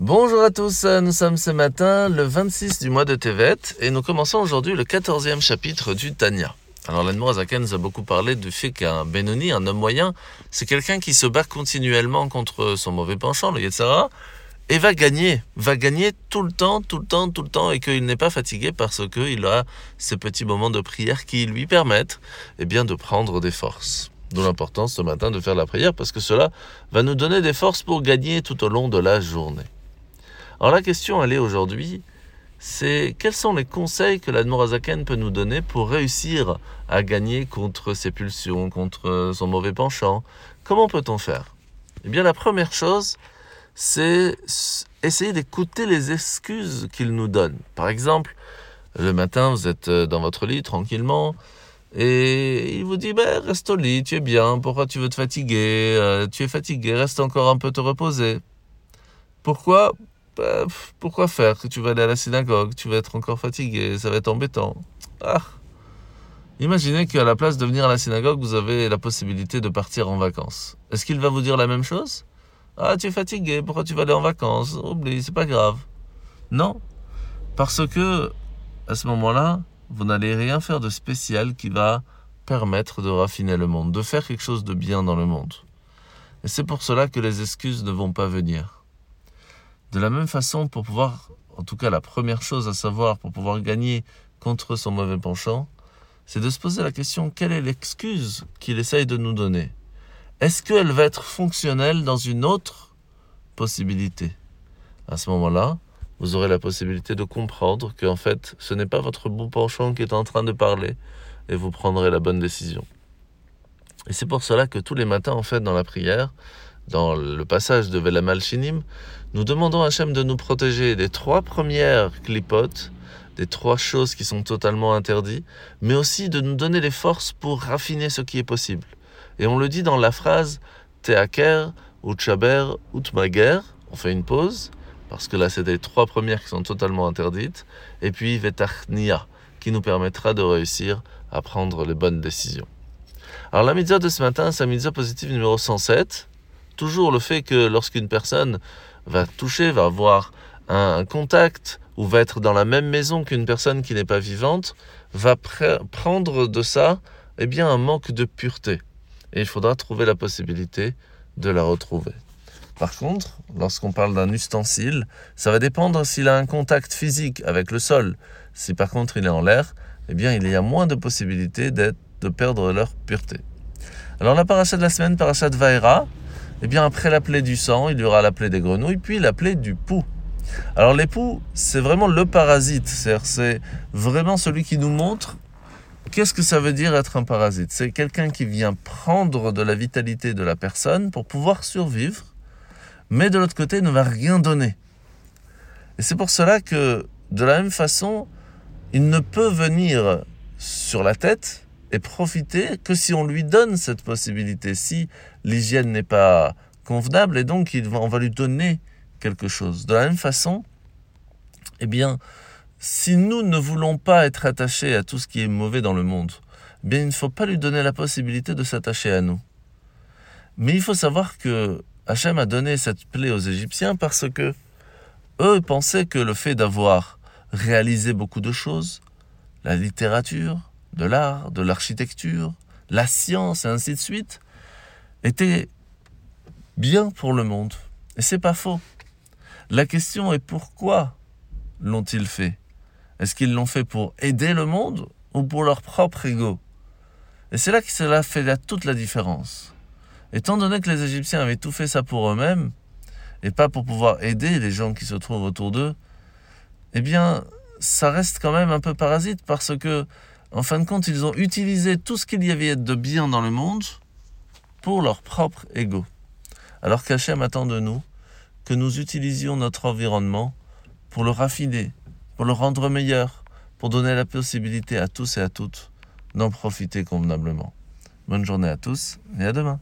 Bonjour à tous, nous sommes ce matin le 26 du mois de Tevet et nous commençons aujourd'hui le 14e chapitre du Tanya. Alors l'Anmour Azaken nous a beaucoup parlé du fait qu'un Benoni, un homme moyen, c'est quelqu'un qui se bat continuellement contre son mauvais penchant, le Yetzara, et va gagner, va gagner tout le temps, tout le temps, tout le temps, et qu'il n'est pas fatigué parce qu'il a ces petits moments de prière qui lui permettent eh bien, de prendre des forces. D'où l'importance ce matin de faire la prière parce que cela va nous donner des forces pour gagner tout au long de la journée. Alors la question, elle est aujourd'hui, c'est quels sont les conseils que l'Admorazaken peut nous donner pour réussir à gagner contre ses pulsions, contre son mauvais penchant? Comment peut-on faire? Eh bien la première chose, c'est essayer d'écouter les excuses qu'il nous donne. Par exemple, le matin, vous êtes euh, dans votre lit tranquillement, et il vous dit, ben, reste au lit, tu es bien, pourquoi tu veux te fatiguer? Euh, Tu es fatigué, reste encore un peu te reposer. Pourquoi? Ben, Pourquoi faire que tu vas aller à la synagogue, tu vas être encore fatigué, ça va être embêtant. Ah Imaginez qu'à la place de venir à la synagogue, vous avez la possibilité de partir en vacances. Est-ce qu'il va vous dire la même chose? Ah, tu es fatigué, pourquoi tu vas aller en vacances? Oublie, c'est pas grave. Non, parce que à ce moment-là, vous n'allez rien faire de spécial qui va permettre de raffiner le monde, de faire quelque chose de bien dans le monde. Et c'est pour cela que les excuses ne vont pas venir. De la même façon, pour pouvoir, en tout cas la première chose à savoir, pour pouvoir gagner contre son mauvais penchant, c'est de se poser la question, quelle est l'excuse qu'il essaye de nous donner? Est-ce qu'elle va être fonctionnelle dans une autre possibilité? À ce moment-là, vous aurez la possibilité de comprendre qu'en fait, ce n'est pas votre bon penchant qui est en train de parler et vous prendrez la bonne décision. Et c'est pour cela que tous les matins, en fait, dans la prière, dans le passage de Velamal Shinim, nous demandons à Hachem de nous protéger des trois premières clipotes, des trois choses qui sont totalement interdites, mais aussi de nous donner les forces pour raffiner ce qui est possible. Et on le dit dans la phrase Teaker, Utchaber, Utmager. On fait une pause, parce que là, c'est les trois premières qui sont totalement interdites. Et puis Vetachnia, qui nous permettra de réussir à prendre les bonnes décisions. Alors, la mitzvah de ce matin, c'est la mitzvah positive numéro 107. Toujours le fait que lorsqu'une personne va toucher, va avoir un contact ou va être dans la même maison qu'une personne qui n'est pas vivante, va prendre de ça eh bien, un manque de pureté et il faudra trouver la possibilité de la retrouver. Par contre, lorsqu'on parle d'un ustensile, ça va dépendre s'il a un contact physique avec le sol. Si par contre il est en l'air, eh bien il y a moins de possibilités de perdre leur pureté. Alors la paracha de la semaine, paracha de Vaera, eh bien après la plaie du sang, il y aura la plaie des grenouilles, puis la plaie du pouls. Alors l'époux, c'est vraiment le parasite, c'est vraiment celui qui nous montre Qu'est-ce que ça veut dire être un parasite C'est quelqu'un qui vient prendre de la vitalité de la personne pour pouvoir survivre, mais de l'autre côté ne va rien donner. Et c'est pour cela que, de la même façon, il ne peut venir sur la tête et profiter que si on lui donne cette possibilité, si l'hygiène n'est pas convenable, et donc on va lui donner quelque chose. De la même façon, eh bien, si nous ne voulons pas être attachés à tout ce qui est mauvais dans le monde, eh bien il ne faut pas lui donner la possibilité de s'attacher à nous. Mais il faut savoir que Hachem a donné cette plaie aux Égyptiens parce que eux pensaient que le fait d'avoir réalisé beaucoup de choses, la littérature, de l'art, de l'architecture, la science et ainsi de suite, était bien pour le monde. Et c'est pas faux. La question est pourquoi l'ont-ils fait? Est-ce qu'ils l'ont fait pour aider le monde ou pour leur propre ego? Et c'est là que cela fait toute la différence. Étant donné que les Égyptiens avaient tout fait ça pour eux-mêmes, et pas pour pouvoir aider les gens qui se trouvent autour d'eux, eh bien, ça reste quand même un peu parasite parce que, en fin de compte, ils ont utilisé tout ce qu'il y avait de bien dans le monde pour leur propre ego. Alors qu'Hachem attend de nous que nous utilisions notre environnement pour le raffiner, pour le rendre meilleur, pour donner la possibilité à tous et à toutes d'en profiter convenablement. Bonne journée à tous et à demain.